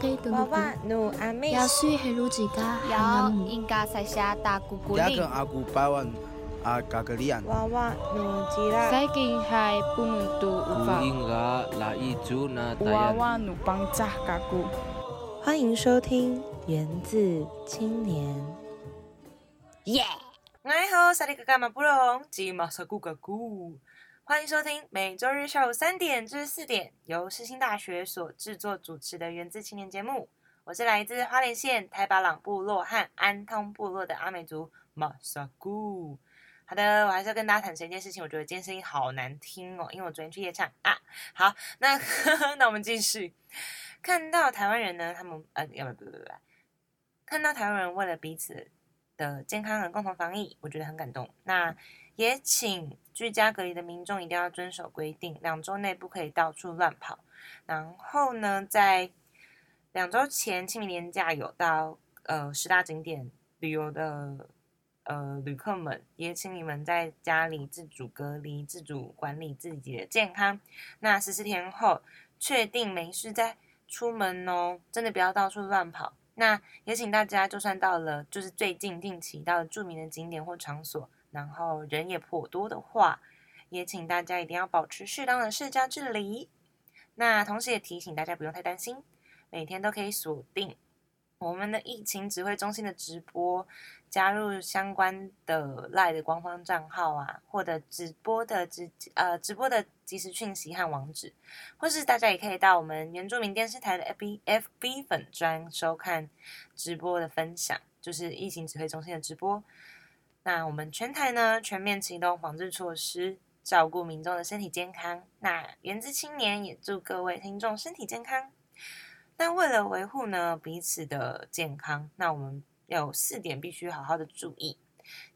给的娃鲁娃努阿妹雅水黑鲁吉嘎有汉姆应该塞下大姑姑 Ya 令 kan aku bawa ah kagalian. 娃娃努吉拉 Saiki hai pununtu ufa Kuinga la iju na tayan. wawa nu bangcah kaku. 欢迎收听《源自青年》。耶！哎吼，萨利嘎嘎马布隆，吉马萨古嘎古。欢迎收听每周日下午三点至四点由世新大学所制作主持的《源自青年》节目。我是来自花莲县台巴朗部落和安通部落的阿美族马萨古。好的，我还是要跟大家坦诚一件事情，我觉得今天声音好难听哦，因为我昨天去夜唱啊。好，那 那我们继续。看到台湾人呢，他们呃，要不不不不，看到台湾人为了彼此的健康和共同防疫，我觉得很感动。那也请居家隔离的民众一定要遵守规定，两周内不可以到处乱跑。然后呢，在两周前清明年假有到呃十大景点旅游的呃旅客们，也请你们在家里自主隔离、自主管理自己的健康。那十四天后确定没事再出门哦，真的不要到处乱跑。那也请大家，就算到了就是最近定期到了著名的景点或场所，然后人也颇多的话，也请大家一定要保持适当的社交距离。那同时也提醒大家不用太担心，每天都可以锁定我们的疫情指挥中心的直播，加入相关的赖的官方账号啊，或者直播的直呃直播的即时讯息和网址，或是大家也可以到我们原住民电视台的 FB FB 粉专收看直播的分享，就是疫情指挥中心的直播。那我们全台呢全面启动防治措施，照顾民众的身体健康。那源自青年也祝各位听众身体健康。那为了维护呢彼此的健康，那我们有四点必须好好的注意。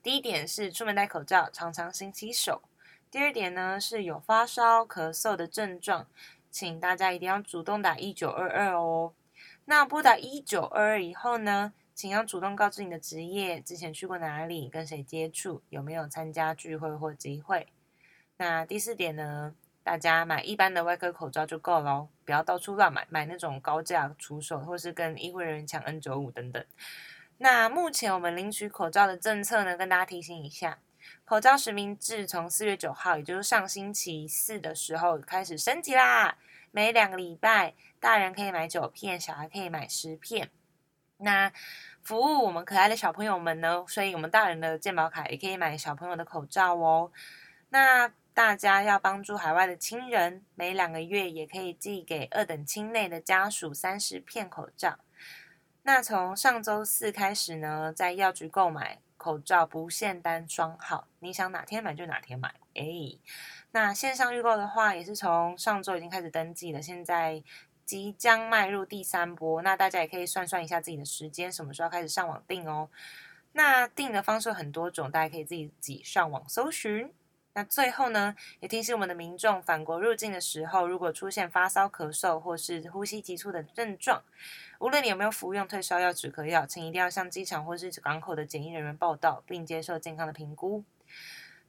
第一点是出门戴口罩，常常勤洗手。第二点呢是有发烧、咳嗽的症状，请大家一定要主动打一九二二哦。那拨打一九二二以后呢，请要主动告知你的职业，之前去过哪里，跟谁接触，有没有参加聚会或集会。那第四点呢，大家买一般的外科口罩就够了，不要到处乱买，买那种高价出售，或是跟医护人员抢 N 九五等等。那目前我们领取口罩的政策呢，跟大家提醒一下，口罩实名制从四月九号，也就是上星期四的时候开始升级啦。每两个礼拜，大人可以买九片，小孩可以买十片。那服务我们可爱的小朋友们呢，所以我们大人的健保卡也可以买小朋友的口罩哦。那大家要帮助海外的亲人，每两个月也可以寄给二等亲内的家属三十片口罩。那从上周四开始呢，在药局购买口罩不限单双号，你想哪天买就哪天买。诶，那线上预购的话，也是从上周已经开始登记了，现在即将迈入第三波。那大家也可以算算一下自己的时间，什么时候开始上网订哦。那订的方式很多种，大家可以自己上网搜寻。那最后呢，也提醒我们的民众，返国入境的时候，如果出现发烧、咳嗽或是呼吸急促的症状，无论你有没有服用退烧药、止咳药，请一定要向机场或是港口的检疫人员报到，并接受健康的评估。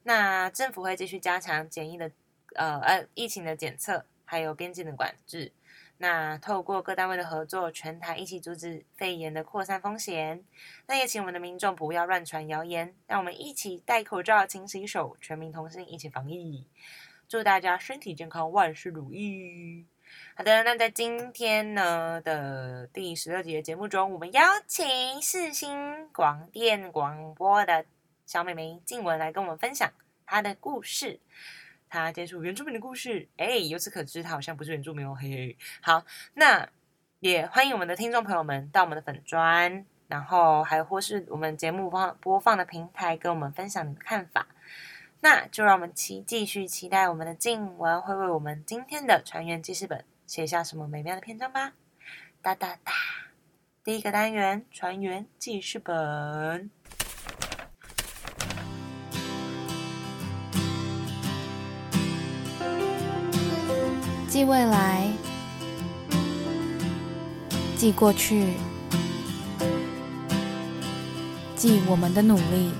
那政府会继续加强检疫的呃呃疫情的检测，还有边境的管制。那透过各单位的合作，全台一起阻止肺炎的扩散风险。那也请我们的民众不要乱传谣言，让我们一起戴口罩、勤洗手，全民同心，一起防疫。祝大家身体健康，万事如意。好的，那在今天呢的第十六集的节目中，我们邀请世新广电广播的小妹妹静雯来跟我们分享她的故事。他接触原住民的故事，哎，由此可知，他好像不是原住民哦，嘿嘿。好，那也欢迎我们的听众朋友们到我们的粉专，然后还或是我们节目放播放的平台，跟我们分享你的看法。那就让我们期继续期待我们的静雯会为我们今天的船员记事本写下什么美妙的篇章吧。哒哒哒，第一个单元船员记事本。记未来，记过去，记我们的努力。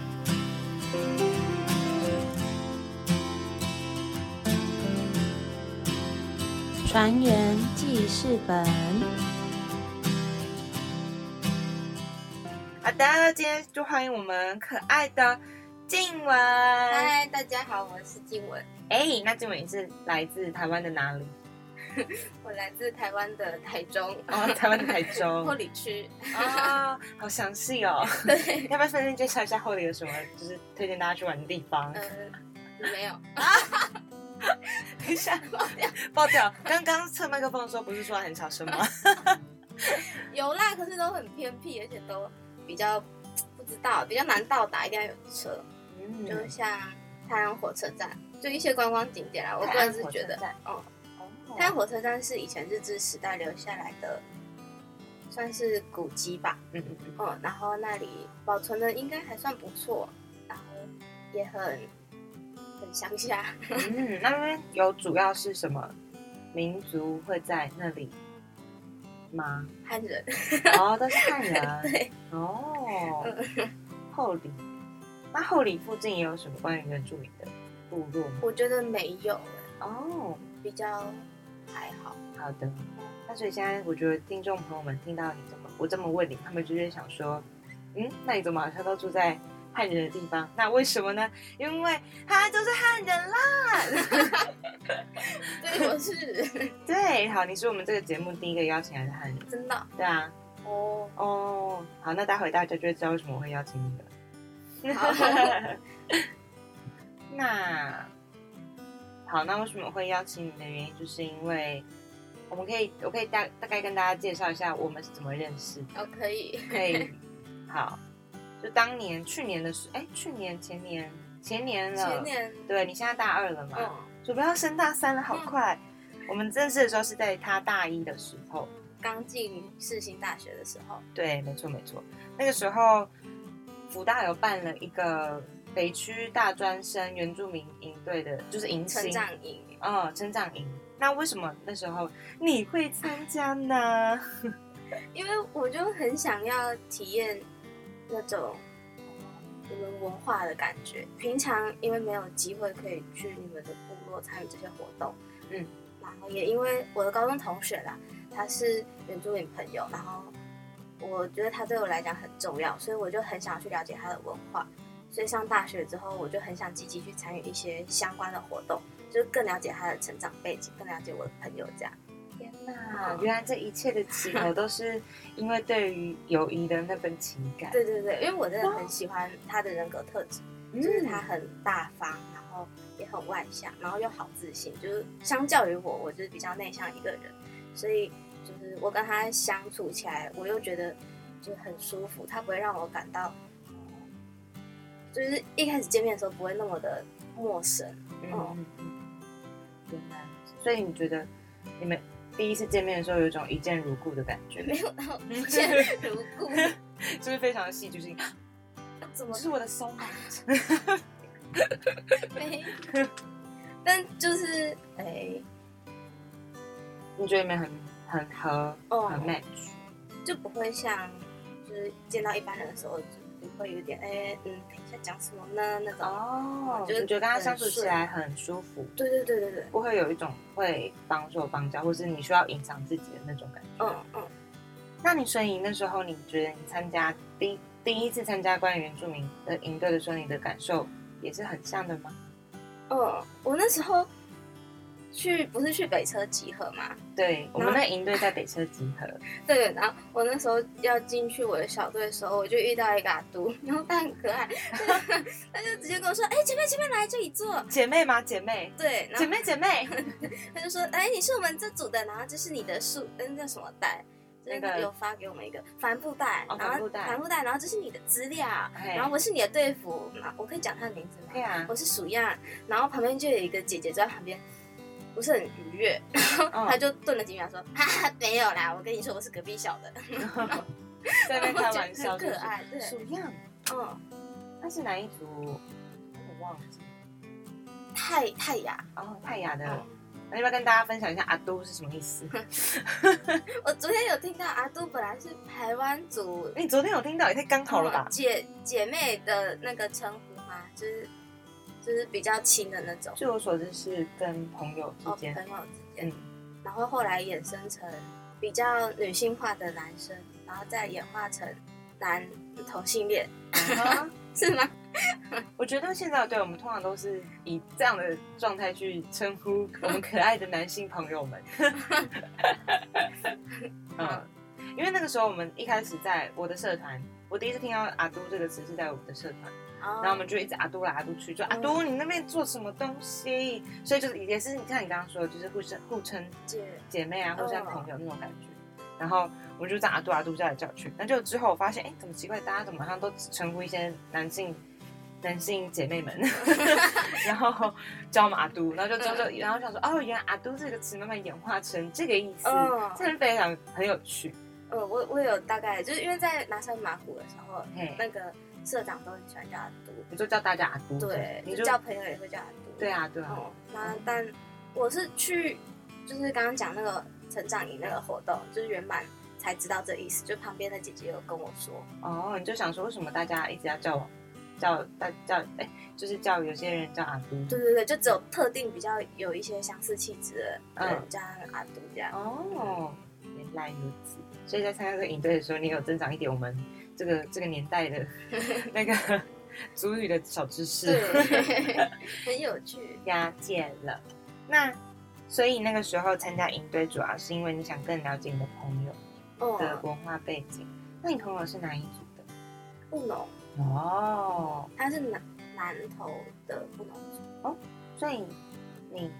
船员记事本。好的，今天就欢迎我们可爱的静文。嗨，大家好，我是静文，哎，那静文你是来自台湾的哪里？我来自台湾的台中，哦，台湾的台中。后里区。啊，好详细哦。对，要不要顺便介绍一下后里有什么，就是推荐大家去玩的地方？呃，没有，啊等一下，爆掉！刚刚测麦克风的时候不是说很小声吗？有啦，可是都很偏僻，而且都比较不知道，比较难到达，一定要有车。嗯就像太阳火车站，就一些观光景点啊，我个人是觉得哦太阳火车站是以前日治时代留下来的，算是古迹吧。嗯嗯嗯，嗯，然后那里保存的应该还算不错，然后也很很乡下。嗯，那边有主要是什么民族会在那里吗？汉人，哦，都是汉人。对，哦，后里，那后里附近也有什么关于原住民的部落？我觉得没有欸，哦，比较还好。好的。那所以现在我觉得听众朋友们听到你这么我这么问你，他们就会想说，嗯，那你怎么好像都住在汉人的地方？那为什么呢？因为他就是汉人啦。对，我是 对，好，你是我们这个节目第一个邀请来的汉人。真的对啊，哦。哦，好，那待会大家就会知道为什么我会邀请你了。好 那好，那为什么会邀请你的原因，就是因为我们可以，我可以大大概跟大家介绍一下我们是怎么认识的。哦，可以。可以，好，就当年去年的时，哎，去年前年前年了，前年，对你现在大二了嘛，嗯，准备要升大三了，好快。我们认识的时候是在他大一的时候，刚进世新大学的时候，对，没错没错。那个时候，福大有办了一个北区大专生原住民营队的，就是迎新成，长营，嗯，成长营。那为什么那时候你会参加呢？因为我就很想要体验那种你们文化的感觉。平常因为没有机会可以去你们的部落参与这些活动，嗯，然后也因为我的高中同学啦，他是原住民朋友，然后我觉得他对我来讲很重要，所以我就很想去了解他的文化。所以上大学之后，我就很想积极去参与一些相关的活动，就是更了解他的成长背景，更了解我的朋友这样。天哪，原来这一切的起头都是因为对于友谊的那份情感。对对对，因为我真的很喜欢他的人格特质，嗯，就是他很大方，然后也很外向，然后又好自信。就是相较于我，我就是比较内向一个人，所以就是我跟他相处起来，我又觉得就很舒服，他不会让我感到，就是一开始见面的时候不会那么的陌生。嗯嗯嗯，所以你觉得你们第一次见面的时候有一种一见如故的感觉，没有到 一见如故，就是非常的戏剧性。怎么这是我的 mate。没？但就是哎、你觉得你们很很合，哦很 match？就不会像就是见到一般人的时候，就会有点哎、嗯，等一下讲什么呢那种。哦，就是你觉得跟他相处起来很舒服，对对对对对，不会有一种会帮手帮脚，或是你需要隐藏自己的那种感觉。嗯嗯，那你所以那时候你觉得你参加第第一次参加关于原住民的营队的时候，你的感受也是很像的吗？嗯，我那时候去不是去北车集合嘛？对，我们那营队在北车集合。对，然后我那时候要进去我的小队的时候，我就遇到一个阿都，然后他很可爱，他就直接跟我说：“哎、前面前面来这里坐。姐妹吗？姐妹，”对，姐妹，姐妹。他就说：“哎、你是我们这组的，然后这是你的树，嗯，叫什么带？”就是那个他有发给我们一个帆布袋，然后哦帆布袋帆布袋，然后这是你的资料，嘿然后我是你的队服，我可以讲他的名字吗？可以啊我是鼠样，然后旁边就有一个姐姐坐在旁边，不是很愉悦，然后嗯他就顿了几秒说：“哈哈，没有啦，我跟你说我是隔壁小的。在那边开玩笑，很可爱对属样，”嗯，那是哪一组？我忘记。泰泰雅，哦，泰雅的。嗯那要不要跟大家分享一下阿都是什么意思？我昨天有听到阿都本来是台湾族你昨天有听到，也太刚好了吧嗯？姐姐妹的那个称呼吗？就是就是比较亲的那种。据我所知是跟朋友之哦，间朋，友之间嗯，然后后来衍生成比较女性化的男生，然后再演化成男同性恋，啊 是吗？我觉得现在对我们通常都是以这样的状态去称呼我们可爱的男性朋友们。嗯，因为那个时候我们一开始在我的社团，我第一次听到阿都这个词是在我们的社团，然然后我们就一直阿都来阿都去，就阿都你那边做什么东西？所以就是也是你像你刚刚说的，就是互相互称姐。姐妹啊，嗯或像朋友那种感觉。然后我就这样阿杜阿杜叫来叫去，那就之后我发现，哎，怎么奇怪，大家怎么好像都只称呼一些男性男性姐妹们，然后叫我们阿都，然后就之后就然后想说，哦，原来阿都这个词慢慢演化成这个意思，嗯。真的非常很有趣。呃，我我有大概就是因为在拿山马虎的时候嘿，那个社长都很喜欢叫阿都，你就叫大家阿都，对，你就就叫朋友也会叫阿都。对啊对啊，哦，那但我是去，就是刚刚讲那个成长营那个活动，就是圆满才知道这意思。就旁边的姐姐有跟我说，哦，你就想说为什么大家一直要叫我叫大叫哎，就是叫有些人叫阿都，对对对，就只有特定比较有一些相似气质的人嗯叫阿都这样。哦，原来如此。所以在参加这个营队的时候，你有增长一点我们这个这个年代的 那个 族语的小知识，很有趣。了解了。那所以那个时候参加营队，主要是因为你想更了解你的朋友的哦，文化背景。那你朋友是哪一组的？布农，哦，他是南南投的布农族哦。所以你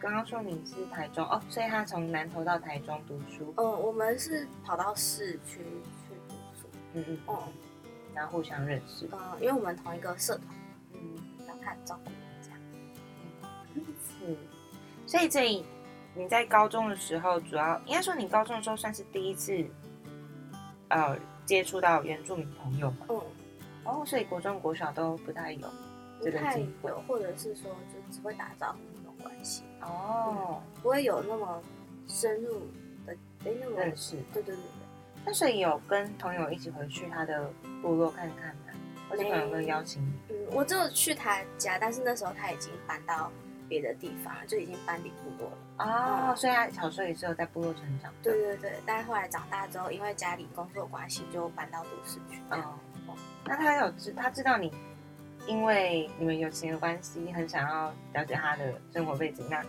刚刚说你是台中哦，所以他从南投到台中读书，嗯，我们是跑到市区。嗯嗯，哦，然后互相认识，嗯，因为我们同一个社团，嗯。然后他很照顾我这样。是，所以这里你在高中的时候，主要应该说你高中的时候算是第一次，呃，接触到原住民朋友嘛。嗯，哦，所以国中、国小都不太有不这个太机会有，或者是说就只会打招呼那种关系，哦，不会有那么深入的，哎，那么认识。对对对对，那所以有跟朋友一起回去他的部落看看吗？或者朋友会邀请你？嗯，我只有去他家，但是那时候他已经搬到别的地方了，就已经搬离部落了。哦，所以他小时候也是有在部落成长。对对对，但是后来长大之后，因为家里工作关系，就搬到都市去。哦，那他有知他知道你，因为你们友情的关系，很想要了解他的生活背景。那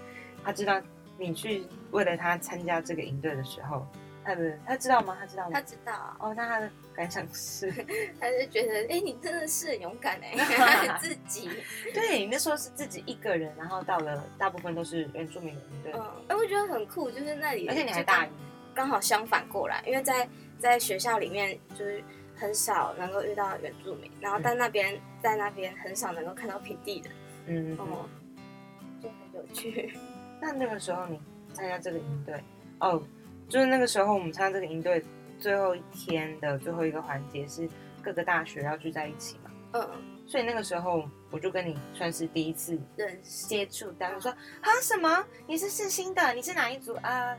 他知道你去为了他参加这个营队的时候，他的他知道吗？他知道吗？他知道啊，哦，那他的感想是，他就觉得，哎，你真的是很勇敢哎，自己。对你那时候是自己一个人，然后到了大部分都是原住民的营队，嗯，哎，我觉得很酷，就是那里，而且你还大一，刚好相反过来，因为在在学校里面就是很少能够遇到原住民，然后在那边在那边很少能够看到平地的，嗯，哦、就很有趣。那那个时候你参加这个营队，哦，就是那个时候我们参加这个营队最后一天的最后一个环节是各个大学要聚在一起嘛，嗯，所以那个时候我就跟你算是第一次认识接触到，我说啊什么？你是世新的？你是哪一组 啊？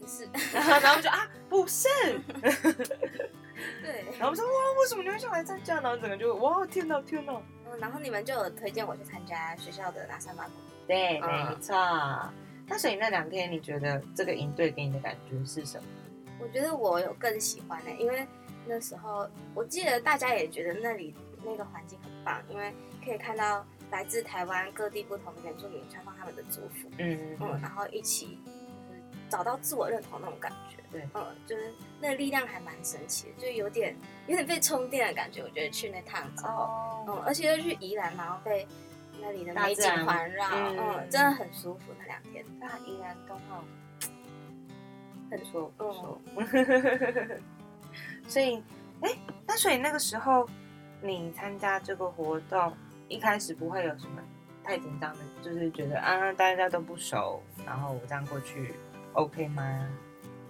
不是，然后然后我们就啊不是，对，然后我们说哇为什么你会想来参加？然后整个就哇天哪天哪，嗯，然后你们就有推荐我去参加学校的拿山马谷，对，嗯没错。那所以那两天你觉得这个营队给你的感觉是什么？我觉得我有更喜欢的、因为那时候我记得大家也觉得那里那个环境很棒，因为可以看到来自台湾各地不同的原住民穿上他们的族服，嗯嗯，然后一起就是找到自我认同那种感觉。对嗯，就是那个力量还蛮神奇的，就有点有点被充电的感觉。我觉得去那趟之后，哦嗯，而且又去宜兰，然后被那里的美景环绕，嗯嗯，真的很舒服那两天。那依然都好，很不错不嗯。所以，哎，那所以那个时候你参加这个活动，一开始不会有什么太紧张的，就是觉得啊大家都不熟，然后我这样过去 OK 吗？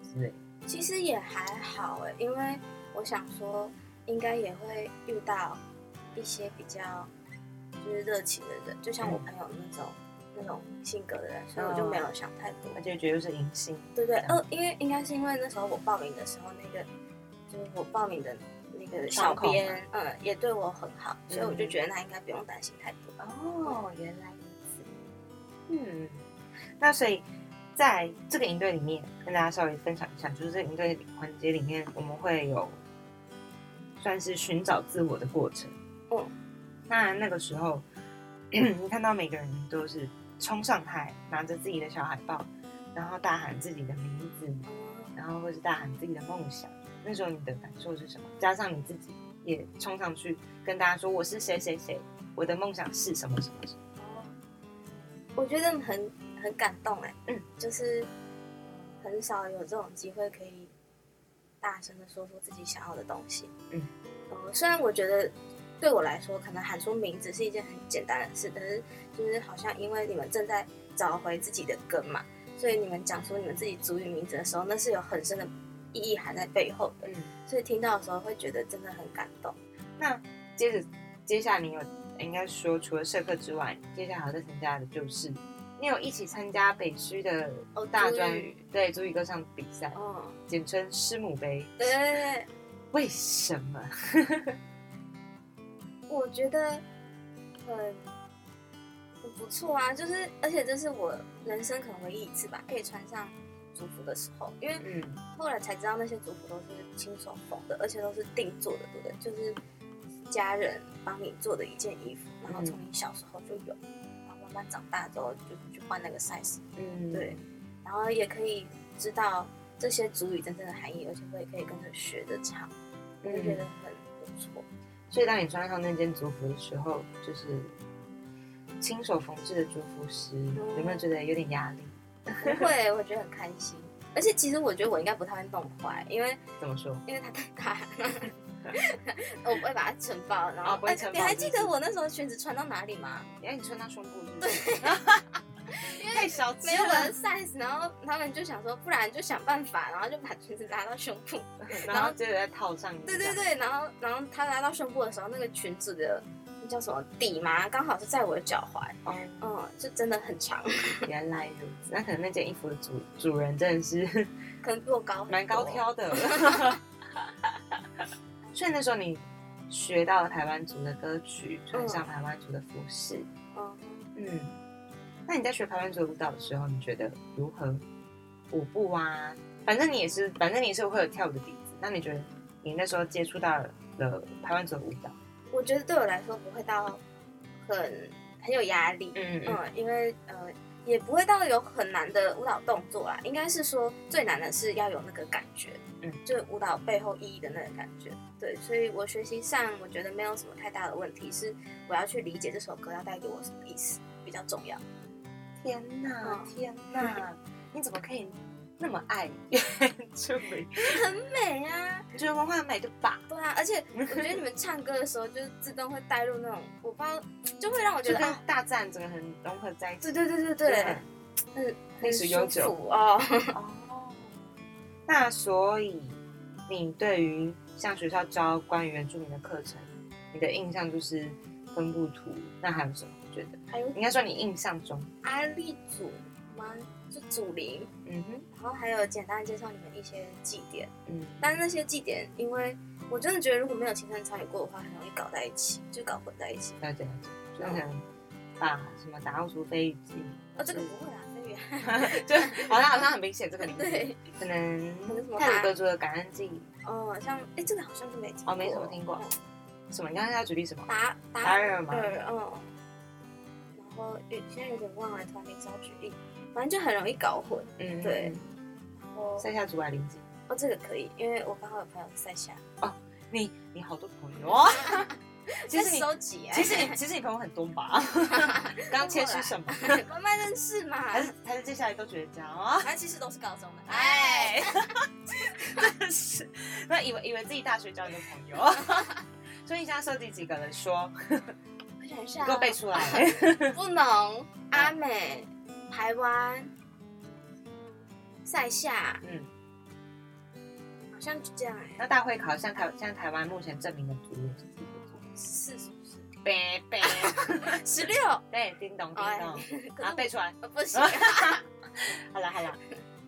之类。其实也还好哎，因为我想说，应该也会遇到一些比较就是热情的人，就像我朋友那种、那种性格的人，所以我就没有想太多。而且觉得是迎新，对对，呃，因为应该是因为那时候我报名的时候，那个就是我报名的那个小编，嗯，也对我很好，所以我就觉得他应该不用担心太多。哦，原来如此。嗯，那所以在这个营队里面，跟大家稍微分享一下，就是这个营队环节里面，我们会有算是寻找自我的过程。嗯，那那个时候，你看到每个人都是冲上台，拿着自己的小海报，然后大喊自己的名字，然后或是大喊自己的梦想。那时候你的感受是什么？加上你自己也冲上去跟大家说我是谁谁谁，我的梦想是什么什么什么。哦，我觉得很很感动哎，嗯，就是很少有这种机会可以大声的说出自己想要的东西，嗯，呃，虽然我觉得对我来说，可能喊出名字是一件很简单的事，但是就是好像因为你们正在找回自己的根嘛，所以你们讲出你们自己族语名字的时候，那是有很深的意义含在背后的，嗯，所以听到的时候会觉得真的很感动。那接着接下来你有应该说除了社课之外，接下来还要再参加的就是你有一起参加北区的哦大专对足语歌唱比赛，嗯，简称师母杯。对对对对。为什么？我觉得很很不错啊，就是而且这是我人生可能唯一一次吧，可以穿上族服的时候，因为嗯。后来才知道那些族服都是亲手缝的，而且都是定做的，对不对？就是家人帮你做的一件衣服，然后从你小时候就有，然后慢慢长大之后就去换那个 size，嗯，对，然后也可以知道这些族语真正的含义，而且我也可以跟着学着唱，我就觉得很不错。所以当你穿上那件族服的时候，就是亲手缝制的族服时，有没有觉得有点压力？不会，我觉得很开心。而且其实我觉得我应该不太会弄坏，因为怎么说？因为它太大，我不会把它撑爆。然后、你还记得我那时候裙子穿到哪里吗？哎，你穿到胸部是不是？太小只没有我的了，size，然后他们就想说，不然就想办法，然后就把裙子拉到胸部。然后接着再套上。对对，对，然后然后他拉到胸部的时候，那个裙子的那叫什么底嘛，刚好是在我的脚踝，哦，嗯，就真的很长，原来如此。那可能那件衣服的主主人真的是 可能比我高蛮高。挑的。所以那时候你学到了台湾族的歌曲，穿上台湾族的服饰，嗯，嗯。那你在学排湾族舞蹈的时候，你觉得如何？舞步啊，反正你也是，反正你是会有跳舞的底子。那你觉得你那时候接触到了排湾族舞蹈？我觉得对我来说不会到很很有压力，嗯嗯，因为呃也不会到有很难的舞蹈动作啦，应该是说最难的是要有那个感觉，嗯就舞蹈背后意义的那个感觉。对，所以我学习上我觉得没有什么太大的问题，是我要去理解这首歌要带给我什么意思比较重要。天哪，嗯天哪！你怎么可以那么爱原住民？很美啊，你觉得文化很美对吧？对啊，而且我觉得你们唱歌的时候就是自动会带入那种，我不知道，就会让我觉得跟大自然整个很融合在一起。对对对对对，嗯，历史悠久哦。哦，那所以你对于像学校教关于原住民的课程，你的印象就是分布图，那还有什么？觉得。还有应该说你印象中，阿力祖吗？就祖灵，嗯哼，然后还有简单介绍你们一些祭典，嗯，但是那些祭典，因为我真的觉得如果没有亲身参与过的话，很容易搞在一起，就搞混在一起。了解了解，就可能把什么打奥族飞鱼记，哦，这个不会啊，飞鱼。就好像好像很明显这个名字，对，可能可能什么泰鲁格族的感恩祭，哦，像哎，这个好像是没听，哦没什么听过。嗯什么？你刚刚要举例什么？达达达尔吗？尔，嗯。然后有现在有点忘了，突然临时要举例，反正就很容易搞混。嗯，对。然后塞下族来临记，哦，这个可以，因为我刚好有朋友在下，哦你你好多朋友。哦，其实在你收集哎，其实你其实你朋友很多吧？刚刚谦虚什么？慢慢认识嘛，还是还是接下来都绝交啊？他其实都是高中的，哎，真的是，那以为以为自己大学交一个朋友，所以你现在收集几个人说，给我背出来。不能阿美、台湾、塞夏，嗯，好像就这样哎，那大会考像台像台湾目前证明的族有几个族？是是不是？背背，十六，对，叮咚叮哎咚，可是然后背出来。不行，好了好了，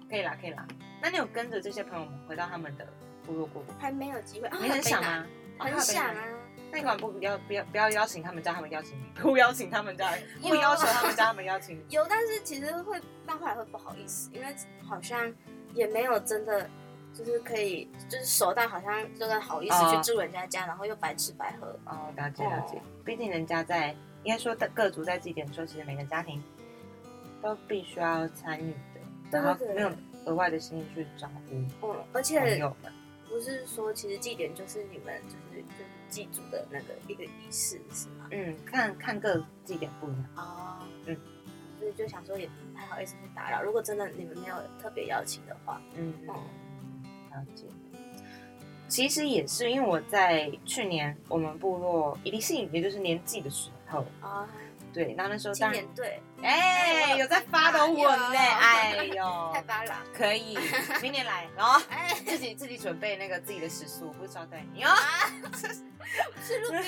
可以啦可以啦。那你有跟着这些朋友们回到他们的部落过吗？还没有机会，啊你很想？吗？很想啊，那你干嘛不要不要不要邀请他们，叫他们邀请你？不邀请他们叫，不要求他们家他们邀请你。有，但是其实会到后来会不好意思，因为好像也没有真的就是可以，就是熟到好像真的好意思哦去住人家家，然后又白吃白喝。哦，了解了解。毕竟人家在，应该说的各族在祭典的时候，其实每个家庭都必须要参与的，对对然后没有额外的心力去招呼嗯，而朋且友们。不是说其实祭典就是你们就是就是祭祖的那个一个仪式是吗？嗯，看看各祭典不一样。哦，嗯，所以就想说也不太好意思去打扰。如果真的你们没有特别邀请的话，嗯，哦了解。其实也是因为我在去年我们部落一定性，也就是年祭的时候，啊，对，那那时候青当然年队哎、有在发的文呢，哎 呦，太巴了，可以，明年来，然后哎，自己自己准备那个自己的食宿，不是招待你哦。是路边，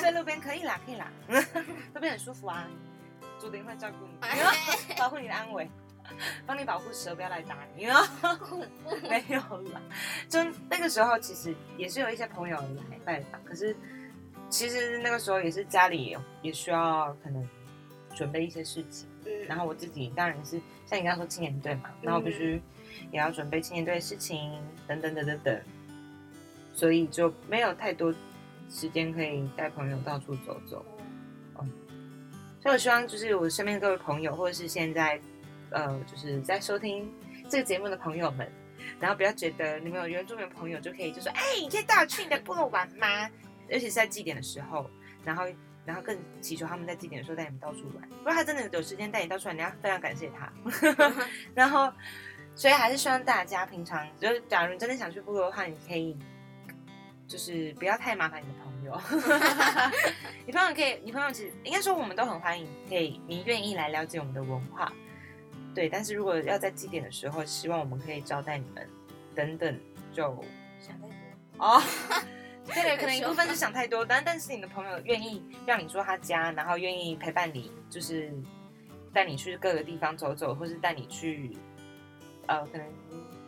睡路边可以啦，可以啦，路边很舒服啊，竹林会照顾你，哎保护你的安危，帮你保护蛇不要来打你哦。没有啦，就那个时候其实也是有一些朋友来拜访，可是其实那个时候也是家里也需要可能准备一些事情。嗯，然后我自己当然是像你刚刚说青年队嘛，然后必须也要准备青年队的事情等等等等等，所以就没有太多时间可以带朋友到处走走。嗯所以我希望就是我身边各位朋友，或者是现在呃就是在收听这个节目的朋友们，然后不要觉得你们有原住民朋友就可以就说，哎，你可以带我去你的部落玩吗？尤其是在祭典的时候，然后然后更祈求他们在祭典的时候带你们到处玩。如果他真的有时间带你到处玩，你要非常感谢他。然后，所以还是希望大家平常就是，假如你真的想去部落的话，你可以就是不要太麻烦你的朋友。你朋友可以，你朋友其实应该说我们都很欢迎，可以你愿意来了解我们的文化。对，但是如果要在祭典的时候，希望我们可以招待你们等等，就想太多。哦，对，可能一部分是想太多，但但是你的朋友愿意让你说他家，然后愿意陪伴你，就是带你去各个地方走走，或是带你去呃，可能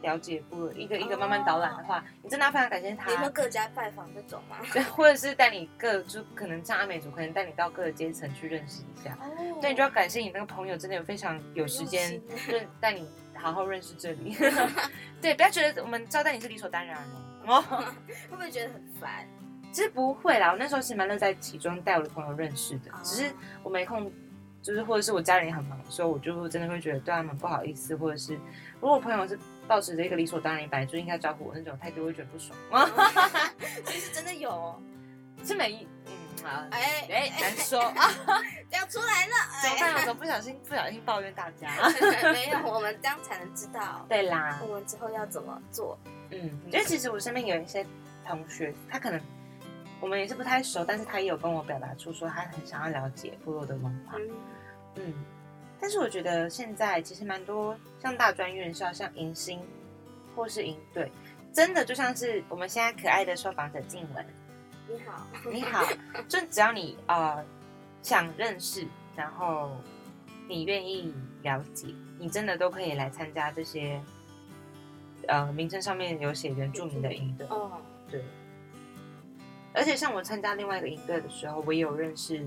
了解不一个一个慢慢导览的话，你真的要非常感谢他你。说各家拜访这种吗？对，或者是带你各就可能像阿美族，可能带你到各个阶层去认识一下。哦对，你就要感谢你那个朋友，真的有非常有时间很用，心就是带你好好认识这里。对，不要觉得我们招待你是理所当然哦。哦，会不会觉得很烦？其实不会啦，我那时候是蛮乐在其中，带我的朋友认识的哦。只是我没空，就是或者是我家人也很忙的时候，我就真的会觉得对他们不好意思，或者是如果我朋友是抱持着一个理所当然，你本来就应该招呼我那种态度，我会觉得不爽。其实真的有哦，是没哎哎，难说啊，要出来了，怎么办？我怎么不小心不小心抱怨大家？哎 没有，我们这样才能知道对啦我，们之后要怎么做。嗯，因为其实我身边有一些同学，他可能我们也是不太熟，但是他也有跟我表达出说他很想要了解部落的文化。嗯，嗯，但是我觉得现在其实蛮多像大专院校、像迎新或是营队，真的就像是我们现在可爱的受访者静雯，你好，你好，就只要你呃想认识，然后你愿意了解，你真的都可以来参加这些呃名称上面有写原住民的营队。哦，对，而且像我参加另外一个营队的时候，我也有认识，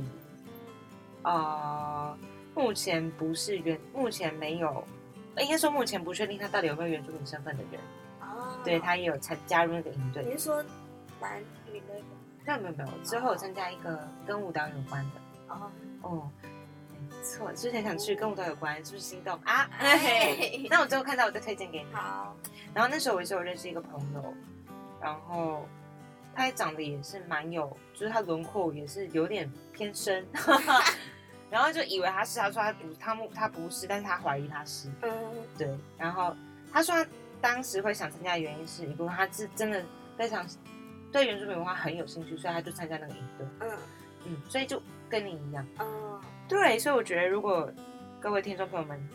呃，目前不是原，目前没有，应该说目前不确定他到底有没有原住民身份的人，哦，对他也有参加入那个营队你。是说男女那个？没有没有没有，之后有参加一个跟舞蹈有关的，哦，哦，之前想去跟我都有关，是不是心动啊？哎那我最后看到我再推荐给你。好，然后那时候我也是有认识一个朋友，然后他也长得也是蛮有，就是他轮廓也是有点偏深，然后就以为他是，他说他不，他不他不是，但是他怀疑他是，嗯，对。然后他说他当时会想参加的原因是一部分他是真的非常对原住民文化很有兴趣，所以他就参加那个营队，嗯，嗯，所以就跟你一样，嗯，对，所以我觉得如果各位听众朋友们，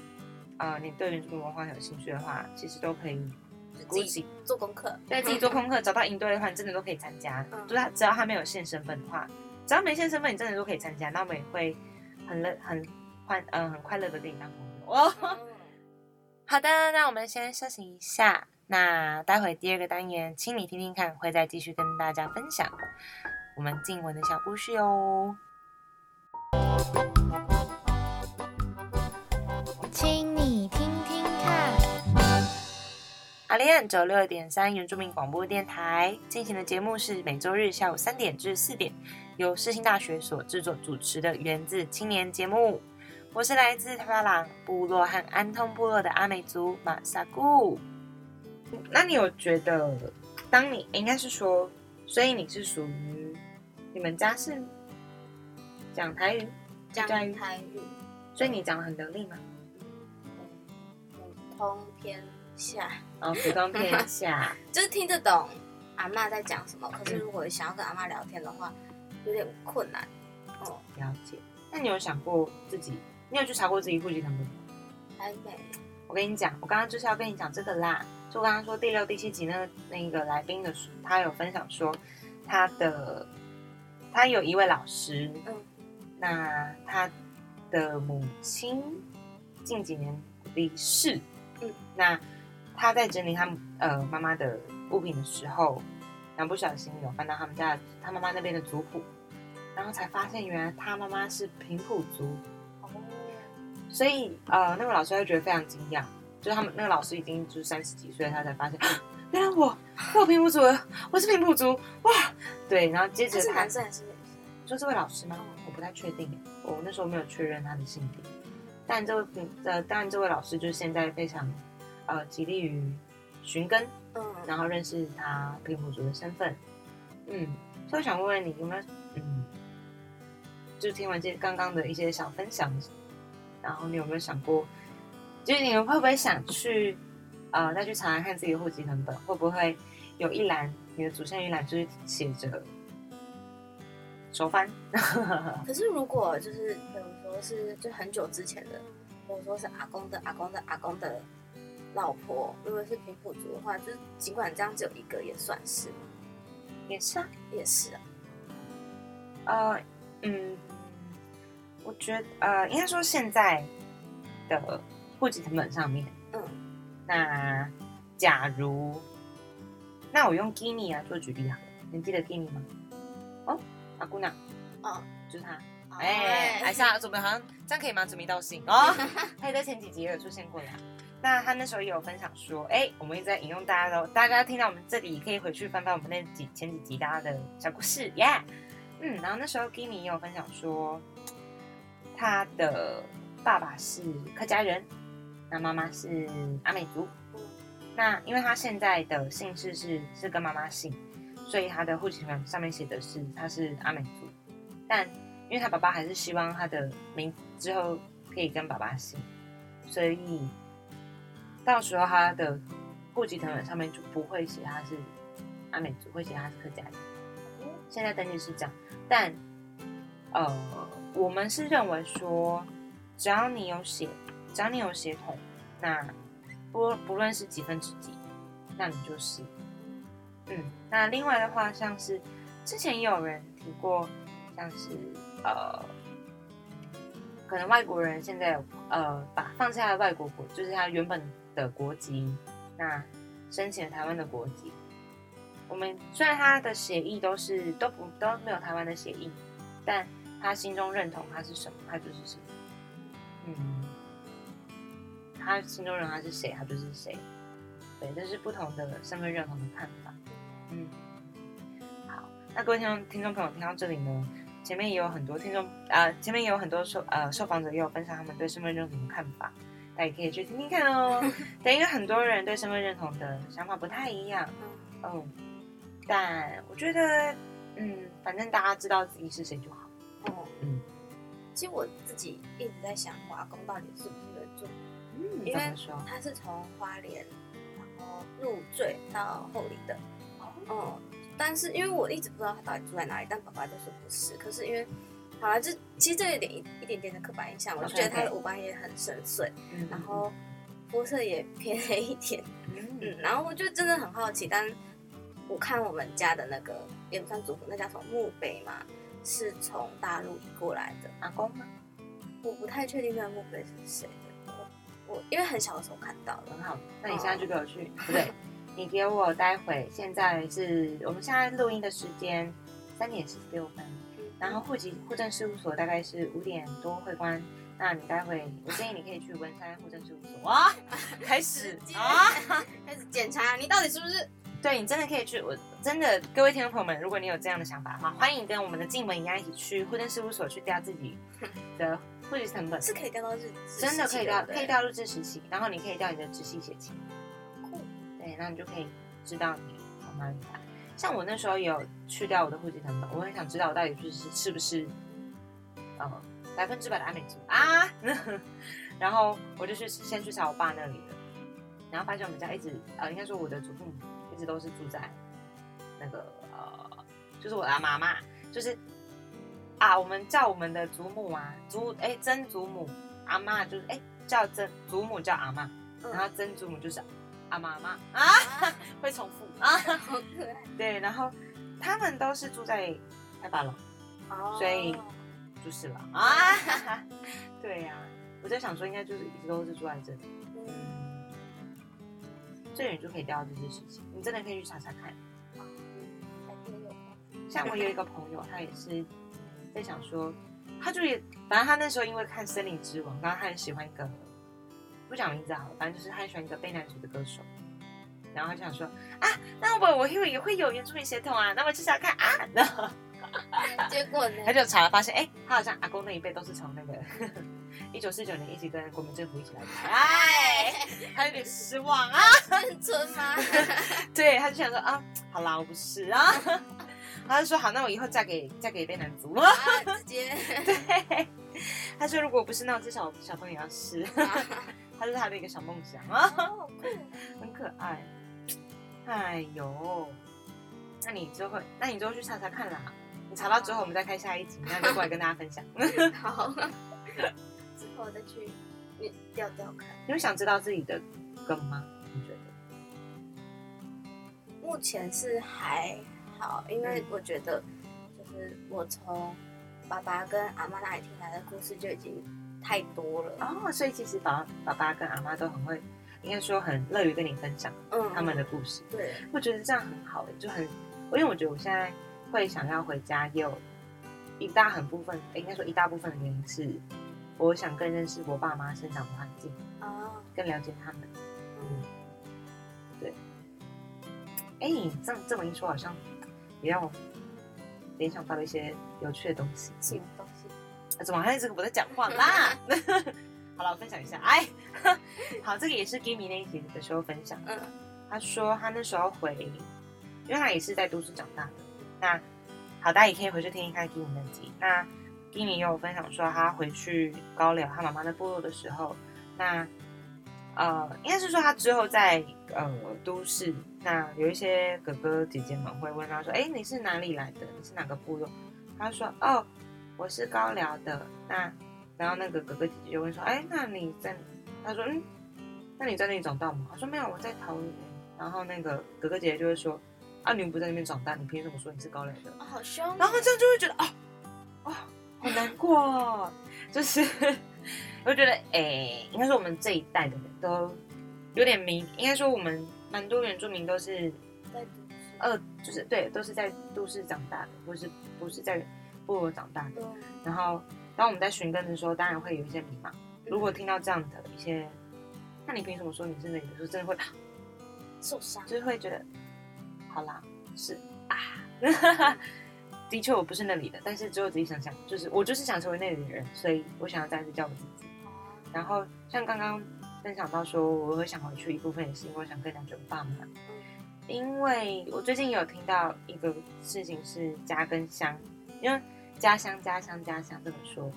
啊，你对民文化很有兴趣的话，其实都可以自己做功课，对自己做功课，找到营队的话，你真的都可以参加。嗯就是他只要他没有现身份的话，只要没现身份，你真的都可以参加。那我们也会很乐、很欢、嗯、很快乐的跟你当朋友。哦，嗯好的，那我们先休息一下。那待会第二个单元，请你听听看，会再继续跟大家分享。我们静文的小故事哦。阿联安九六点三原住民广播电台进行的节目是每周日下午三点至四点，由世新大学所制作主持的源自青年节目。我是来自塔巴朗部落和安通部落的阿美族马萨固。那你有觉得，当你应该是说，所以你是属于你们家是讲台语，讲台语，所以你讲的很流利吗？普通偏下，然后普通偏下，就是听得懂阿妈在讲什么。可是如果想要跟阿妈聊天的话，有点困难。哦，了解。那你有想过自己？你有去查过自己户籍成本吗？还没。我跟你讲，我刚刚就是要跟你讲这个啦。就我刚刚说第六、第七集那个那个来宾的时候，他有分享说他的他有一位老师，嗯，那他的母亲近几年离世，嗯，那他在整理他呃妈妈的物品的时候，然后不小心有翻到他们家他妈妈那边的族谱，然后才发现原来他妈妈是平埔族，哦，所以呃那个老师会觉得非常惊讶，就是他们那个老师已经就是三十几岁，他才发现，啊 原来我我平埔族了，我是平埔族哇，对，然后接着他是男生还是女生？说这位老师吗？我不太确定，我那时候没有确认他的性别。但这位平呃，但这位老师就是现在非常呃极力于寻根，嗯，然后认识他平埔族的身份。嗯，所以我想问问你有没有嗯，就听完这刚刚的一些小分享，然后你有没有想过，就是你们会不会想去呃再去查查看自己的户籍成本，会不会有一栏你的祖先一栏就是写着手翻？可是如果就是比如说是就很久之前的，或者说是阿公的阿公的阿公的老婆，如果是平埔族的话，就是尽管这样只有一个也算是，也是啊。也是啊。呃，嗯，我觉得呃，应该说现在的户籍成本上面，嗯，那假如，那我用 Gimme 来做举例好了，你记得 Gimme 吗？哦，阿姑娘，哦，就是他。哎，哎，下准备好像这样可以吗？准备到信哦，他也在前几集也有出现过呀。那他那时候也有分享说，哎，我们一直在引用大家的，大家听到我们这里可以回去翻翻我们那几前几集大家的小故事，耶、嗯，然后那时候 Gimi 也有分享说，他的爸爸是客家人，那妈妈是阿美族。那因为他现在的姓氏是是跟妈妈姓，所以他的户籍上面写的是他是阿美族，但因为他爸爸还是希望他的名字之后可以跟爸爸姓，所以到时候他的户籍成本上面就不会写他是阿美族，会写他是客家人。现在登记是这样，但呃，我们是认为说，只要你有血，只要你有血统，那不不论是几分之几，那你就是。嗯，那另外的话，像是之前也有人提过，像是呃，可能外国人现在呃把放下了外国国，就是他原本的国籍，那申请台湾的国籍。我们虽然他的协议都是都不都没有台湾的协议，但他心中认同他是什么，他就是什么。嗯，他心中认他是谁，他就是谁。对，这是不同的身份认同的看法。嗯，好，那各位听众听众朋友听到这里呢，前面也有很多听众啊、前面也有很多受呃受访者也有分享他们对身份认同的看法，大家可以去听听看哦。对，因为很多人对身份认同的想法不太一样。嗯，但我觉得，嗯，反正大家知道自己是谁就好。哦，嗯其实我自己一直在想，我阿公到底是不是原住民？嗯，因为？他是从花莲，然后入赘到后里的。哦、但是因为我一直不知道他到底住在哪里，但爸爸就说不是。可是因为，好了，这其实这有点一一点点的刻板印象，我就觉得他的五官也很深邃，嗯然后肤色也偏黑一点。嗯嗯，然后我就真的很好奇，但我看我们家的那个也不算祖父，那叫什么墓碑嘛，是从大陆移过来的。阿公吗？我不太确定那个墓碑是谁的，我我因为很小的时候看到的。很好，那你现在就给我去，不对，你给我待会，现在是我们现在录音的时间，三三点四十六分，然后户籍户政事务所大概是五点多会关。那你待会，我建议你可以去文山户政事务所哇，开始啊，开始检查你到底是不是对你真的可以去，我真的各位听众朋友们，如果你有这样的想法的话，欢迎跟我们的静文一样一起去户政事务所去调自己 的户籍成本，是可以调到日，真的可以调，可以调入日实习，然后你可以调你的直系血亲，酷对，然后你就可以知道你从哪里来。像我那时候也有去掉我的户籍成本，我很想知道我到底就是是不是，呃，百分之百的阿美族啊。然后我就去先去查我爸那里了，然后发现我们家一直呃，应该说我的祖父母一直都是住在那个呃，就是我的妈妈，就是啊，我们叫我们的祖母啊，祖哎曾祖母阿妈就是哎叫曾祖母叫阿妈，嗯然后曾祖母就是阿妈阿妈。啊，会重复。啊，好可爱。对，然后他们都是住在太八楼，哦。所以就是了啊，对呀、我在想说应该就是一直都是住在这里，嗯。这里就可以调到这些事情，你真的可以去查查看。像我有一个朋友，他也是在想说，他就也，反正他那时候因为看《森林之王》，然后他很喜欢一个，不讲名字好了，反正就是他很喜欢一个被男主的歌手，然后他就想说啊，那我我会也会有原住民血统啊，那我就想看啊，然后 结果呢他就查了，发现哎，他好像阿公那一辈都是从那个一九四九年一起跟国民政府一起来的，哎，他有点失望啊。眷村吗？对，他就想说啊，好啦，我不是啊。他就说好，那我以后嫁给嫁给卑南族。啊，直接对，他说如果不是，那我至少小朋友要是。他是他的一个小梦想 啊，很可爱。哎呦，那你之后，那你之后去查查看啦。你查到之后，我们再开下一集，那你就过来跟大家分享。好，之后再去你调调看。你会想知道自己的根吗？你觉得？目前是还好，因为我觉得就是我从爸爸跟阿妈那里听来的故事就已经太多了。哦，所以其实爸爸爸跟阿妈都很会，应该说很乐于跟你分享嗯，他们的故事。对，我觉得这样很好诶，就很，因为我觉得我现在会想要回家，也有一大很部分，诶应该说一大部分的原因是，我想更认识我爸妈生长的环境，哦，更了解他们。嗯，对。哎，你这样这么一说，好像也让我联想到了一些有趣的东西。怎么还是这个我在讲话啦？好了，我分享一下。哎，好，这个也是 Gimme 那一集的时候分享的。嗯他说他那时候回，因为他也是在都市长大的。那好，大家也可以回去听一看 Gimme 那集。那 Gimme 也有分享说他回去高寮他妈妈的部落的时候，那呃，应该是说他之后在呃都市，那有一些哥哥姐姐们会问他说：“哎，你是哪里来的？你是哪个部落？”他说：“哦，我是高寮的。”那然后那个哥哥姐姐就问说：“哎，那你在？”他说：“嗯，那你在那里长大吗？”他说：“没有，我在桃园。”然后那个哥哥姐姐就会说：“啊，你不在那边长大，你凭什么说你是高寮的？”哦，好凶。然后这样就会觉得哦，哦，好难过、哦，就是 我就觉得，哎，应该说我们这一代的人都有点迷，应该说我们蛮多原住民都是在呃，就是对，都是在都市长大的，不是不是在部落长大的。嗯然后当我们在寻根的时候，当然会有一些迷茫。如果听到这样的一些，那你凭什么说你是那里的？时候，真的会受伤。就是会觉得，好啦，是啊，的确我不是那里的，但是之后自己想想，就是我就是想成为那里的人，所以我想要再次叫我自己。然后像刚刚分享到说，我会想回去一部分也是因为我想更了解我爸妈，因为我最近有听到一个事情是家跟乡，因为家乡家乡家乡这么说，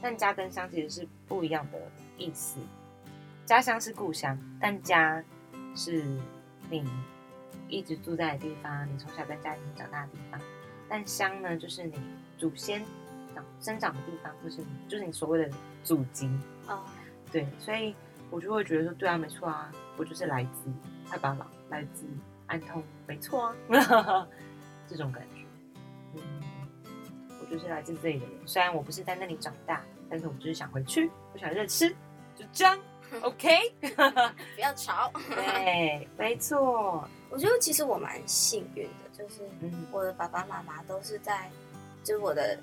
但家跟乡其实是不一样的意思。家乡是故乡，但家是你一直住在的地方，你从小跟家庭长大的地方。但乡呢，就是你祖先长生长的地方，就是你就是你所谓的祖籍。哦，对，所以我就会觉得说，对啊，没错啊，我就是来自太巴朗，来自安通，没错啊，这种感觉。嗯，我就是来自这里的人，虽然我不是在那里长大，但是我就是想回去，我想认吃，就这样。OK，不要吵。对，没错，我觉得其实我蛮幸运的，就是嗯我的爸爸妈妈都是在，就是我的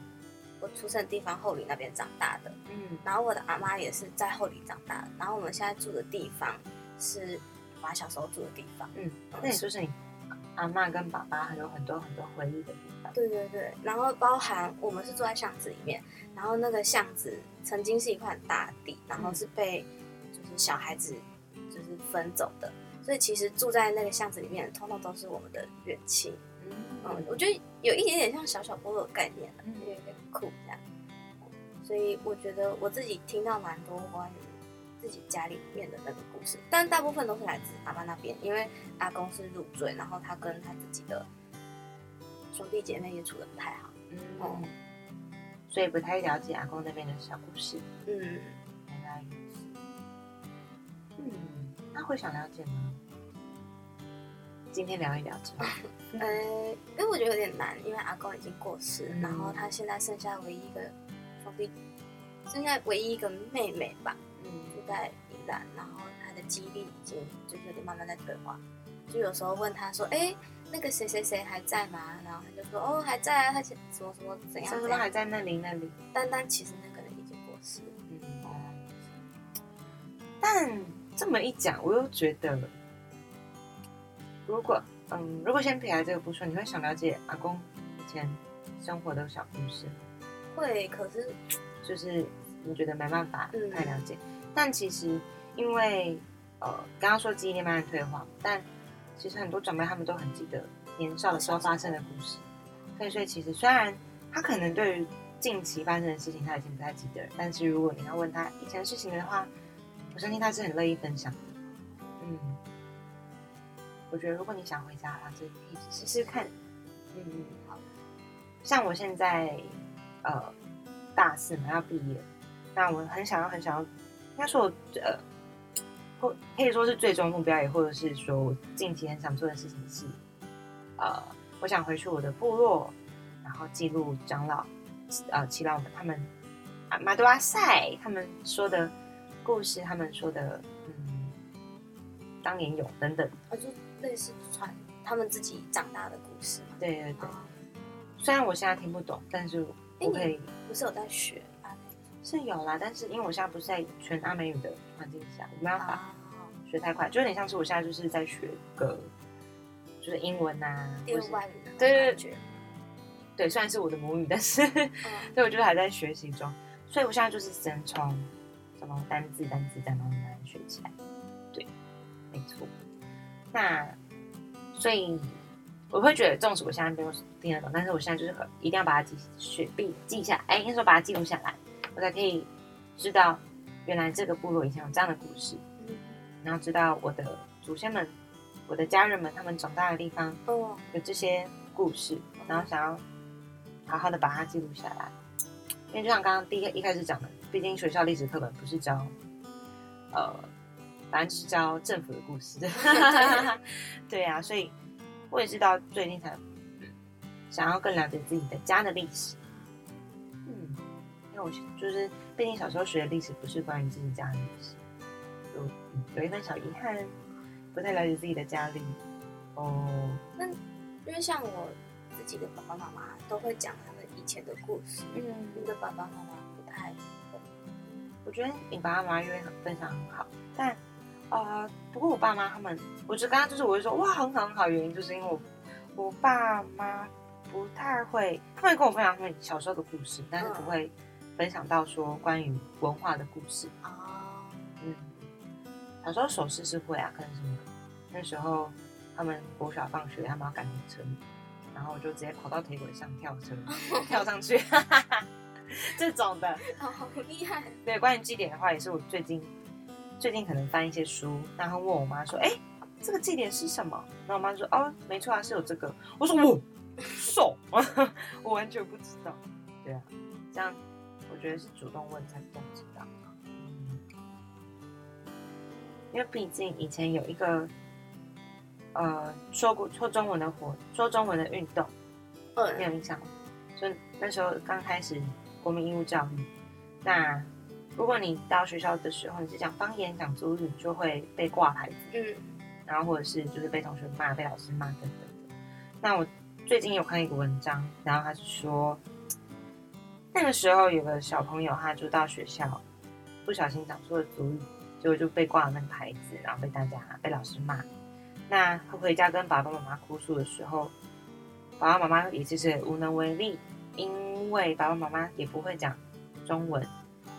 我出生的地方后里那边长大的，嗯然后我的阿妈也是在后里长大的，然后我们现在住的地方是我妈小时候住的地方。嗯，那也就是你阿妈跟爸爸还有很多很多回忆的地方。对对对，然后包含我们是住在巷子里面，然后那个巷子曾经是一块大地，然后是被就是小孩子就是分走的，所以其实住在那个巷子里面，通通都是我们的远亲。嗯，我觉得有一点点像小小部落的概念的，嗯有点酷这样。所以我觉得我自己听到蛮多关于自己家里面的那个故事，但大部分都是来自阿妈那边，因为阿公是入赘，然后他跟他自己的兄弟姐妹也处的不太好。嗯，所以不太了解阿公那边的小故事。嗯，原来如此。嗯，那会想了解吗？今天聊一聊之后，呃，因为我觉得有点难，因为阿公已经过世，嗯然后他现在剩下唯一一个兄弟，剩下唯一一个妹妹吧，在宜兰，然后他的记忆力已经就是有点慢慢在退化，就有时候问他说，哎，那个谁谁谁还在吗？然后他就说，哦，还在啊，他什么什么怎样什怎样，么还在那里那里。但但其实那个人已经过世了。嗯，但这么一讲，我又觉得，如果嗯，如果先撇开这个不说，你会想了解阿公以前生活的小故事吗，会，可是就是你觉得没办法嗯太了解。但其实因为呃，刚刚说记忆力慢慢退化，但其实很多长辈他们都很记得年少的时候发生的故事。所以，所以其实虽然他可能对于近期发生的事情他已经不太记得，但是如果你要问他以前的事情的话，我相信他是很乐意分享的。嗯，我觉得如果你想回家的话，就可以试试看。嗯，好。像我现在呃大四嘛要毕业，那我很想要很想要，该说我呃，或可以说是最终目标，也或者是说我近期很想做的事情是，呃，我想回去我的部落，然后记录长老呃耆老们他们啊马多阿塞他们说的故事，他们说的嗯当年有等等，啊，就类似传他们自己长大的故事嘛。对对对。啊，虽然我现在听不懂，但是我可以不是有在学啊？是有啦，但是因为我现在不是在全阿美语的环境下，我没办法啊，学太快，就有点像是我现在就是在学个就是英文啊，第二或是外语对虽然是我的母语，但是嗯，对我就是还在学习中，所以我现在就是先从什么单字单字单慢慢学起来，对，没错。那所以我会觉得，纵使我现在没有听得懂，但是我现在就是很一定要把它记学记记下，哎，应该说把它记录下来，我才可以知道原来这个部落以前有这样的故事，嗯然后知道我的祖先们、我的家人们他们长大的地方哦，有这些故事，然后想要好好的把它记录下来。因为就像刚刚第一一开始讲的，毕竟学校历史课本不是教，呃，反正就是教政府的故事。对呀、所以我也知道最近才、嗯想要更了解自己的家的历史。我就是毕竟小时候学的历史不是关于自己家的历史，有嗯有一份小遗憾，不太了解自己的家里。哦，那因为像我自己的爸爸妈妈都会讲他们以前的故事，嗯，你的爸爸妈妈不太会。我觉得你爸爸妈妈因为很分享很好，但呃，不过我爸妈他们，我觉得刚刚就是我会说哇很好很好，原因就是因为我我爸妈不太会，他们会跟我分享他们小时候的故事，但是不会分享到说关于文化的故事。哦，嗯，小时候手势是会啊，可能什么那时候他们国小放学他们要赶火车，然后我就直接跑到铁轨上跳车，跳上去，这种的。哦，好厉害！对，关于祭典的话，也是我最近最近可能翻一些书，然后问我妈说：“哎，这个祭典是什么？”然后我妈说：“哦，没错啊，是有这个。”我说：“我瘦，我完全不知道。”对啊，这样我觉得是主动问才比较知道。嗯，因为毕竟以前有一个呃说过说中文的活说中文的运动，你有嗯，印象吗？就那时候刚开始国民义务教育，那如果你到学校的时候你是讲方言、讲族语，你就会被挂牌子，嗯然后或者是就是被同学骂、被老师骂等等的。那我最近有看一个文章，然后他是说，那个时候有个小朋友，他就到学校不小心讲错了主语，结果就被挂了那个牌子，然后被大家被老师骂。那他回家跟爸爸妈妈哭诉的时候，爸爸妈妈也就是无能为力，因为爸爸妈妈也不会讲中文，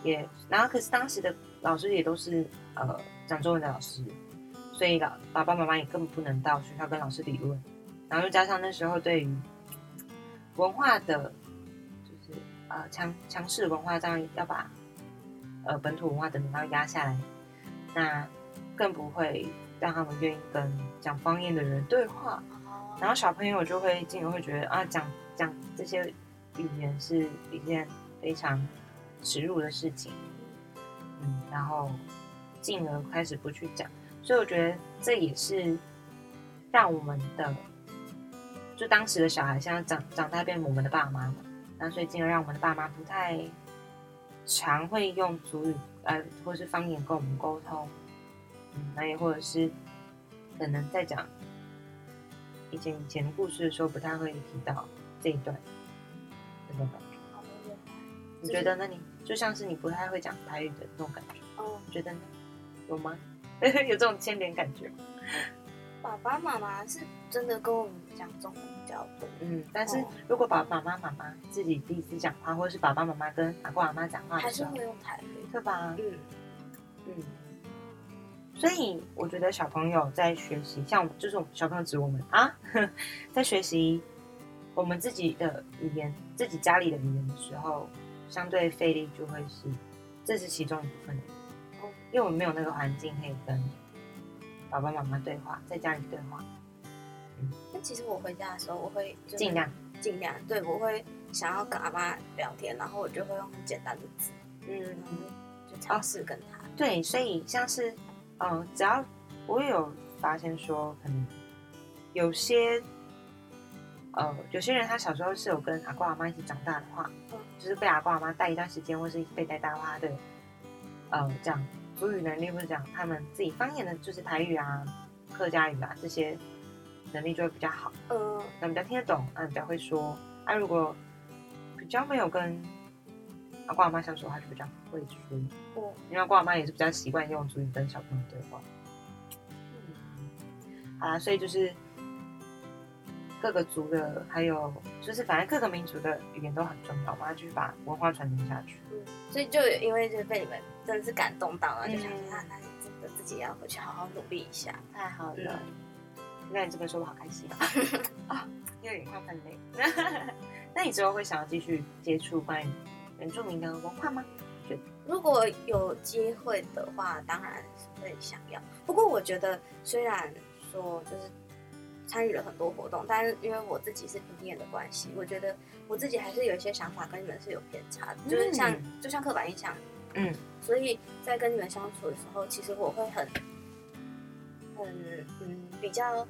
也然后可是当时的老师也都是呃讲中文的老师，所以老爸爸妈妈也根本不能到学校跟老师理论，然后又加上那时候对于文化的，呃强强势文化这样要把呃本土文化等等要压下来，那更不会让他们愿意跟讲方言的人对话，哦然后小朋友就会进而会觉得啊讲讲这些语言是一件非常耻辱的事情，嗯，然后进而开始不去讲。所以我觉得这也是让我们的，就当时的小孩现在长长大变我们的爸妈嘛，那所以进而让我们的爸妈不太常会用族语呃或是方言跟我们沟通，嗯，那也或者是可能在讲以前以前故事的时候，不太会提到这一段那种感觉。你觉得呢？你就像是你不太会讲台语的那种感觉，哦，你觉得呢？有吗？有这种牵连感觉吗？爸爸妈妈是真的跟我们讲中文比较多，嗯，但是哦如果爸爸妈妈妈自己第一次讲话，或者是爸爸妈妈跟阿公阿妈讲话还是会，用台语。对吧？嗯，嗯，所以我觉得小朋友在学习，像我们就是我们小朋友指我们啊，在学习我们自己的语言、自己家里的语言的时候，相对费力就会是，这是其中一部分。哦因为我们没有那个环境可以跟爸爸妈妈对话，在家里对话，那其实我回家的时候，我会尽量尽量，对我会想要跟阿妈聊天，然后我就会用很简单的字，嗯就尝试跟他。对，所以像是，嗯、只要我也有发现说，可能有些，呃，有些人他小时候是有跟阿公阿妈一起长大的话，嗯。就是被阿公阿妈带一段时间，或是被带大的话，他的，呃，讲族语能力或者讲他们自己方言的，就是台语啊、客家语啊这些能力就会比较好，嗯，那比较听得懂，啊，比较会说。啊，如果比较没有跟阿公阿妈相处的话，就比较会说。我因为阿公阿妈也是比较习惯用族语跟小朋友对话。嗯，好啦，所以就是各个族的，还有就是反正各个民族的语言都很重要，我们要继续把文化传承下去。所以就因为就是被你们真的是感动到了，就想嗯说啊，那你真的自己要回去好好努力一下。太好了，那你这边说，我好开心啊！啊，有点快分类。那你之后会想要继续接触关于原住民的文化吗？如果有机会的话，当然是会想要。不过我觉得，虽然说就是参与了很多活动，但是因为我自己是平面的关系，我觉得我自己还是有一些想法跟你们是有偏差的，就是像嗯就像刻板印象，嗯，所以在跟你们相处的时候，其实我会很很嗯比较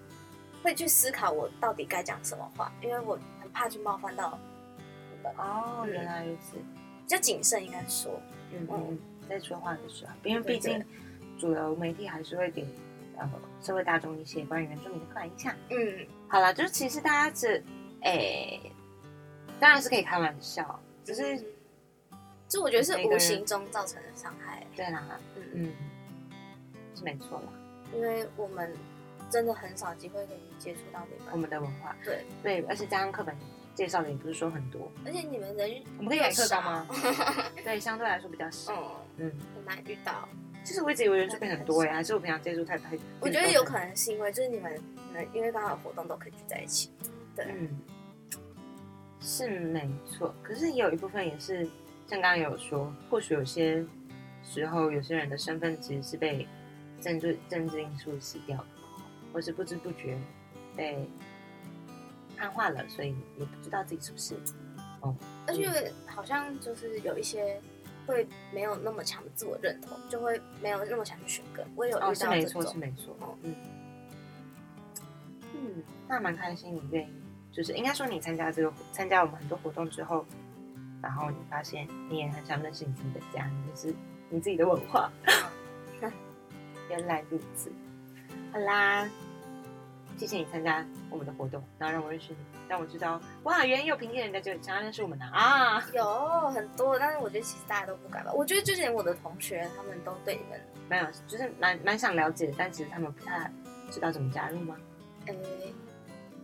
会去思考我到底该讲什么话，因为我很怕去冒犯到你们，哦，嗯原来如此。比较谨慎应该说。嗯嗯嗯，在说话的时候，因为毕竟主流媒体还是会给呃社会大众一些关于原住民的刻板印象。嗯，好了，就是其实大家只，诶、当然是可以开玩笑，只是、嗯这我觉得是无形中造成的伤害，对啦，嗯嗯，是没错啦，因为我们真的很少机会可以接触到你们，我们的文化，对，对，而且加上课本介绍的也不是说很多，而且你们人我们可以改课纲吗？对，相对来说比较少，嗯，嗯，很难遇到。其实我一直以为人数变很多呀、还是我平常接触太太，我觉得有可能是因为就是你们你们因为刚好有活动都可以聚在一起，对，嗯，是没错。可是也有一部分也是，像刚刚有说，或许有些时候，有些人的身份其实是被政治政治因素洗掉的，或是不知不觉被汉化了，所以也不知道自己是不是。哦而且好像就是有一些会没有那么强的自我认同，就会没有那么想去选歌。我也有遇到哦，这种，是没错，是没错哦。嗯嗯，那蛮开心，你愿意，就是应该说你参加这个参加我们很多活动之后，然后你发现你也很想认识你自己的家，你就是你自己的文化。原来如此，好啦，谢谢你参加我们的活动，然后让我认识你，让我知道哇，原来有平地人在这里想要认识我们呢啊！有很多，但是我觉得其实大家都不敢吧。我觉得就连我的同学，他们都对你们，没有，就是蛮蛮想了解，但其实他们不太知道怎么加入吗？呃，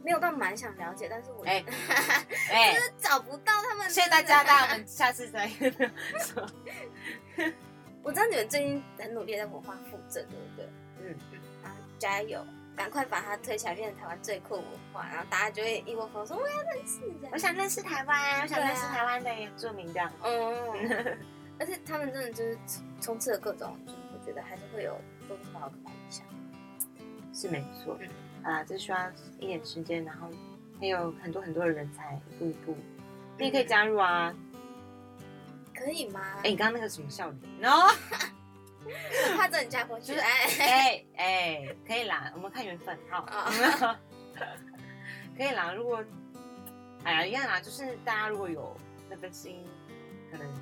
没有到蛮想了解，但是我哎 哎、就是找不到他们。谢谢大家，那我们下次再说。我知道你们最近很努力在文化复振，对不对？嗯嗯，加油，赶快把它推起来，变成台湾最酷文化，然后大家就会一窝蜂说我要认识。我想认识台湾，我想认识台湾的原住民这样。嗯，而且他们真的就是充充斥了各种，就是我觉得还是会有多多少少刻板印象。是没错嗯，啊，这需要一点时间，然后还有很多很多的人才，一步一步，你也可以加入啊。可以吗？哎、你刚刚那个什么笑脸？no，怕真的加过去，就是哎，哎哎，可以啦，我们看缘分，好，啊 可以啦。如果，哎呀，一样啦，就是大家如果有那份心，可能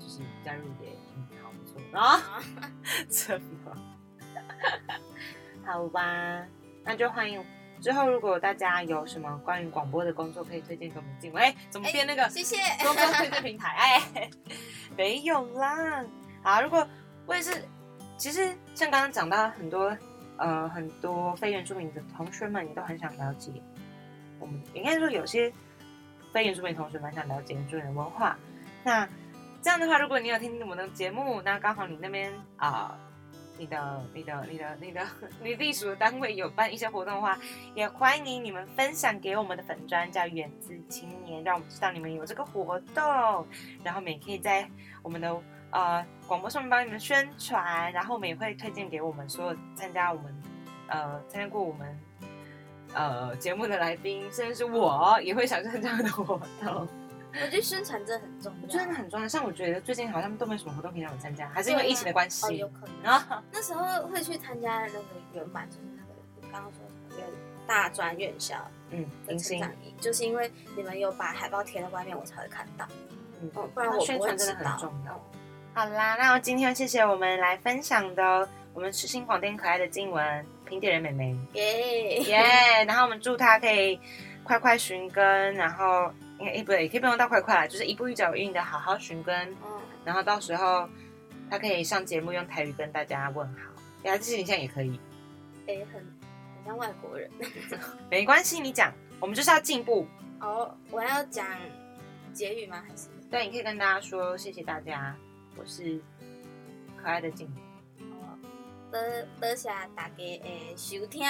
就是加入也嗯好不错啊。怎么？好吧，那就欢迎。之后如果大家有什么关于广播的工作可以推荐给我们进来，哎，怎么变那个谢谢。广播推荐平台？哎，没有啦。好，如果我也是，其实像刚刚讲到很多呃很多非原住民的同学们也都很想了解我们，应该说有些非原住民同学蛮想了解原住民的文化。那这样的话，如果你有听听我们的节目，那刚好你那边啊、你的、你的、你的、你的、你隶属的 单位有办一些活动的话，也欢迎你们分享给我们的粉专，叫远自青年，让我们知道你们有这个活动，然后我们也可以在我们的呃广播上面帮你们宣传，然后我们也会推荐给我们所有参加我们呃参加过我们呃节目的来宾，甚至是我也会想参加的活动。我觉得宣传真的很重我要，真的很重要，像我觉得最近好像都没什么活动可以让我参加，还是因为疫情的关系。哦，有可能。然后 那时候会去参加那个原版，就是那个我刚刚说的那个大专院校嗯，的明星成长营，就是因为你们有把海报贴在外面，我才会看到。嗯哦，不然我宣传真的很重要。好啦，那我今天谢谢我们来分享的我们痴心广电可爱的静雯平地人妹妹，耶耶、然后我们祝她可以快快寻根，然后应该不对，也可以不用到快快啦，就是一步一脚印的好好寻根，嗯，然后到时候他可以上节目用台语跟大家问好，呀，这些你现在也可以，哎，很很像外国人。没关系，你讲，我们就是要进步。哦，我要讲结语吗？还是？对，你可以跟大家说谢谢大家，我是可爱的静多多谢大家的收听，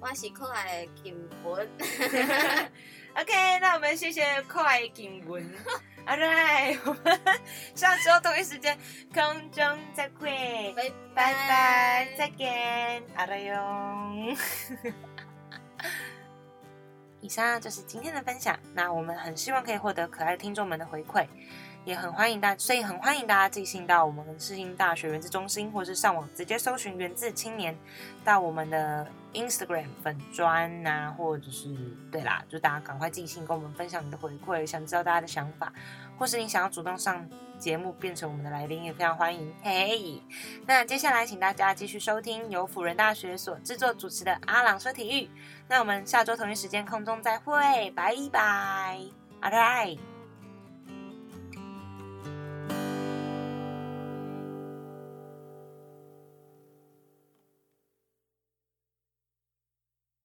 我是可爱的金文。OK，那我们谢谢可爱的景文。All right，我们下周同一时间空中再会，拜拜拜，再见，阿拉哟。以上就是今天的分享。那我们很希望可以获得可爱的听众们的回馈，也很欢迎大，所以很欢迎大家寄信到我们世新大学原子中心，或是上网直接搜寻“原子青年”，到我们的 Instagram 粉砖呐、或者是对啦，就大家赶快寄信跟我们分享你的回馈，想知道大家的想法，或是你想要主动上节目变成我们的来宾，也非常欢迎。嘿，那接下来请大家继续收听由辅仁大学所制作主持的阿朗说体育。那我们下周同一时间空中再会，拜拜，All right。